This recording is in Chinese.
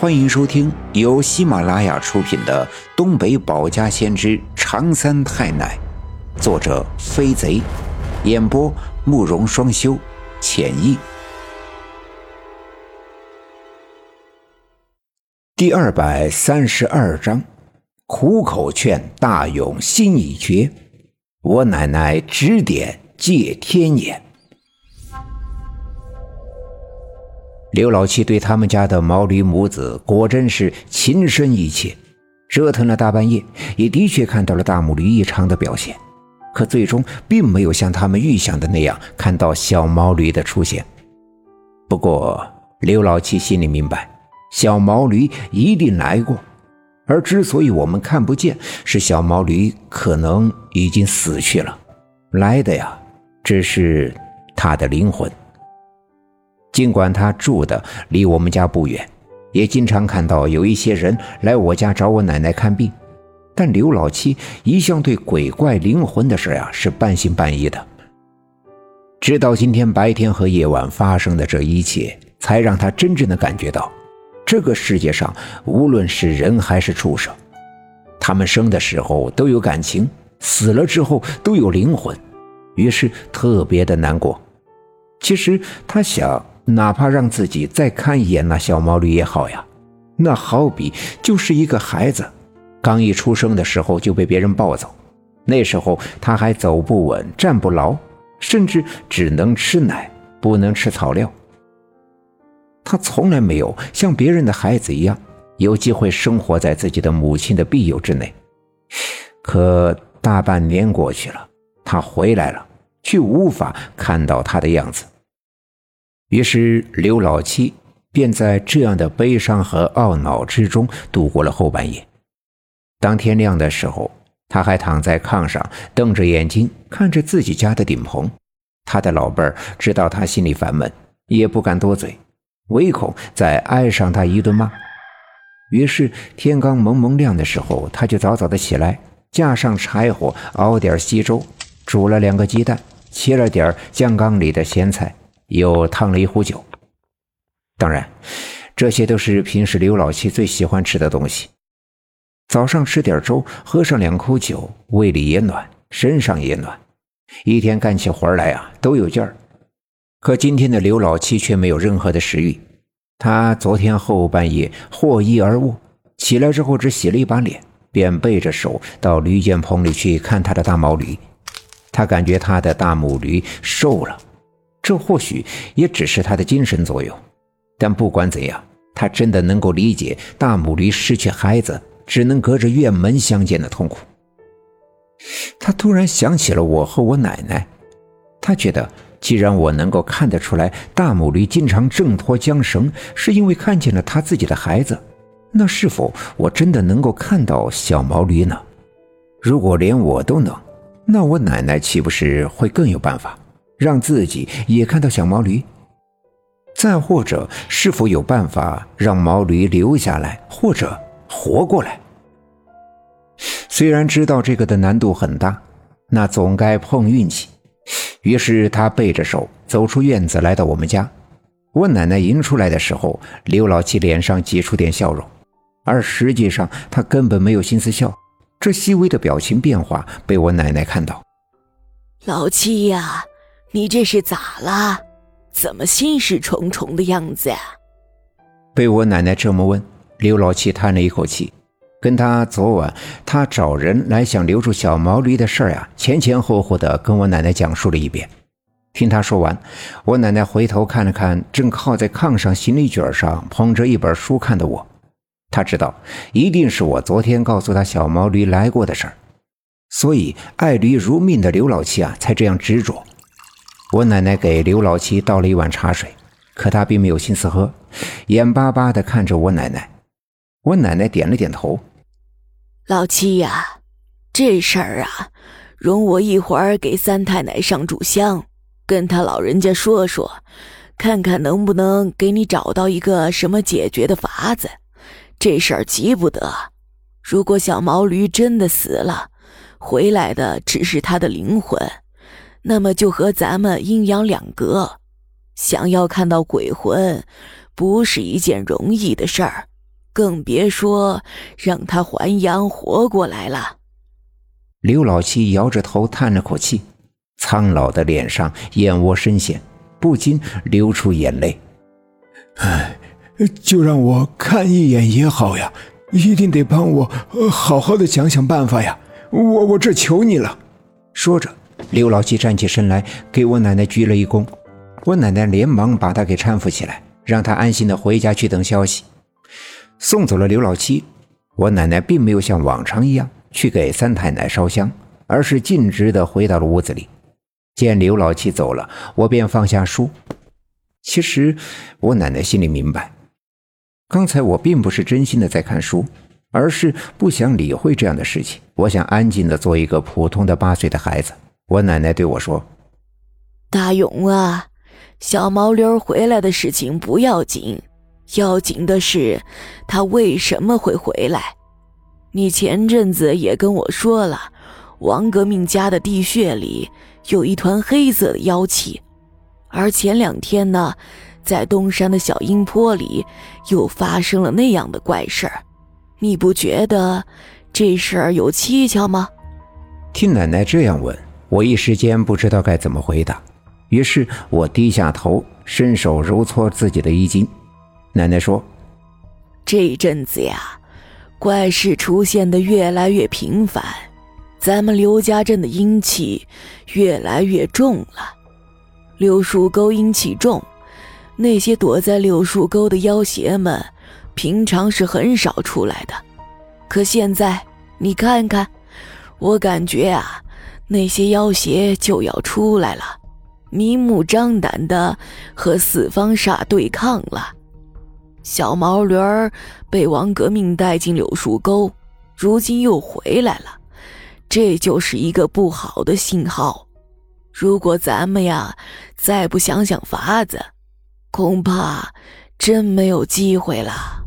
欢迎收听由喜马拉雅出品的《东北保家先知长三太奶》，作者飞贼，演播慕容双修，浅意。第二百三十二章：苦口劝大勇心已决，我奶奶指点借天眼。刘老七对他们家的毛驴母子果真是情深意切，折腾了大半夜，也的确看到了大母驴异常的表现，可最终并没有像他们预想的那样看到小毛驴的出现。不过刘老七心里明白，小毛驴一定来过，而之所以我们看不见，是小毛驴可能已经死去了，来的呀，只是他的灵魂。尽管他住的离我们家不远，也经常看到有一些人来我家找我奶奶看病，但刘老七一向对鬼怪灵魂的事啊是半信半疑的。直到今天白天和夜晚发生的这一切，才让他真正的感觉到，这个世界上无论是人还是畜生，他们生的时候都有感情，死了之后都有灵魂，于是特别的难过。其实他想。哪怕让自己再看一眼那小毛驴也好呀，那好比就是一个孩子，刚一出生的时候就被别人抱走，那时候他还走不稳、站不牢，甚至只能吃奶，不能吃草料。他从来没有像别人的孩子一样有机会生活在自己的母亲的庇佑之内。可大半年过去了，他回来了，却无法看到他的样子。于是刘老七便在这样的悲伤和懊恼之中度过了后半夜。当天亮的时候，他还躺在炕上，瞪着眼睛看着自己家的顶棚。他的老伴儿知道他心里烦闷，也不敢多嘴，唯恐再挨上他一顿骂。于是天刚蒙蒙亮的时候，他就早早的起来，架上柴火，熬点稀粥，煮了两个鸡蛋，切了点酱缸里的咸菜。又烫了一壶酒，当然，这些都是平时刘老七最喜欢吃的东西。早上吃点粥，喝上两口酒，胃里也暖，身上也暖，一天干起活来啊都有劲儿。可今天的刘老七却没有任何的食欲。他昨天后半夜获衣而卧，起来之后只洗了一把脸，便背着手到驴圈棚里去看他的大毛驴。他感觉他的大母驴瘦了。这或许也只是他的精神作用，但不管怎样，他真的能够理解大母驴失去孩子，只能隔着院门相见的痛苦。他突然想起了我和我奶奶，他觉得，既然我能够看得出来大母驴经常挣脱缰绳，是因为看见了他自己的孩子，那是否我真的能够看到小毛驴呢？如果连我都能，那我奶奶岂不是会更有办法？让自己也看到小毛驴，再或者是否有办法让毛驴留下来，或者活过来？虽然知道这个的难度很大，那总该碰运气。于是他背着手走出院子，来到我们家。我奶奶迎出来的时候，刘老七脸上挤出点笑容，而实际上他根本没有心思笑。这细微的表情变化被我奶奶看到，老七呀。你这是咋了？怎么心事重重的样子呀？被我奶奶这么问，刘老七叹了一口气，跟他昨晚他找人来想留住小毛驴的事儿呀，前前后后的跟我奶奶讲述了一遍。听他说完，我奶奶回头看了看正靠在炕上行李卷上捧着一本书看的我，他知道一定是我昨天告诉他小毛驴来过的事儿，所以爱驴如命的刘老七啊，才这样执着。我奶奶给刘老七倒了一碗茶水，可他并没有心思喝，眼巴巴地看着我奶奶。我奶奶点了点头：“老七呀，这事儿啊，容我一会儿给三太奶上炷香，跟他老人家说说，看看能不能给你找到一个什么解决的法子。这事儿急不得。如果小毛驴真的死了，回来的只是他的灵魂。”那么就和咱们阴阳两隔，想要看到鬼魂，不是一件容易的事儿。更别说让他还阳活过来了。刘老七摇着头叹了口气，苍老的脸上眼窝深陷，不禁流出眼泪。唉，就让我看一眼也好呀，一定得帮我好好的想想办法呀！我我这求你了。说着，刘老七站起身来，给我奶奶鞠了一躬。我奶奶连忙把他给搀扶起来，让他安心的回家去等消息。送走了刘老七，我奶奶并没有像往常一样去给三太奶烧香，而是径直的回到了屋子里。见刘老七走了，我便放下书。其实我奶奶心里明白，刚才我并不是真心的在看书，而是不想理会这样的事情。我想安静的做一个普通的八岁的孩子。我奶奶对我说：“大勇啊。”小毛驴回来的事情不要紧，要紧的是他为什么会回来。你前阵子也跟我说了，王革命家的地穴里有一团黑色的妖气，而前两天呢，在东山的小阴坡里又发生了那样的怪事儿。你不觉得这事儿有蹊跷吗？听奶奶这样问，我一时间不知道该怎么回答。于是我低下头，伸手揉搓自己的衣襟。奶奶说：“这阵子呀，怪事出现的越来越频繁，咱们刘家镇的阴气越来越重了。柳树沟阴气重，那些躲在柳树沟的妖邪们，平常是很少出来的。可现在你看看，我感觉啊，那些妖邪就要出来了。”明目张胆的和四方煞对抗了，小毛驴儿被王革命带进柳树沟，如今又回来了，这就是一个不好的信号。如果咱们呀再不想想法子，恐怕真没有机会了。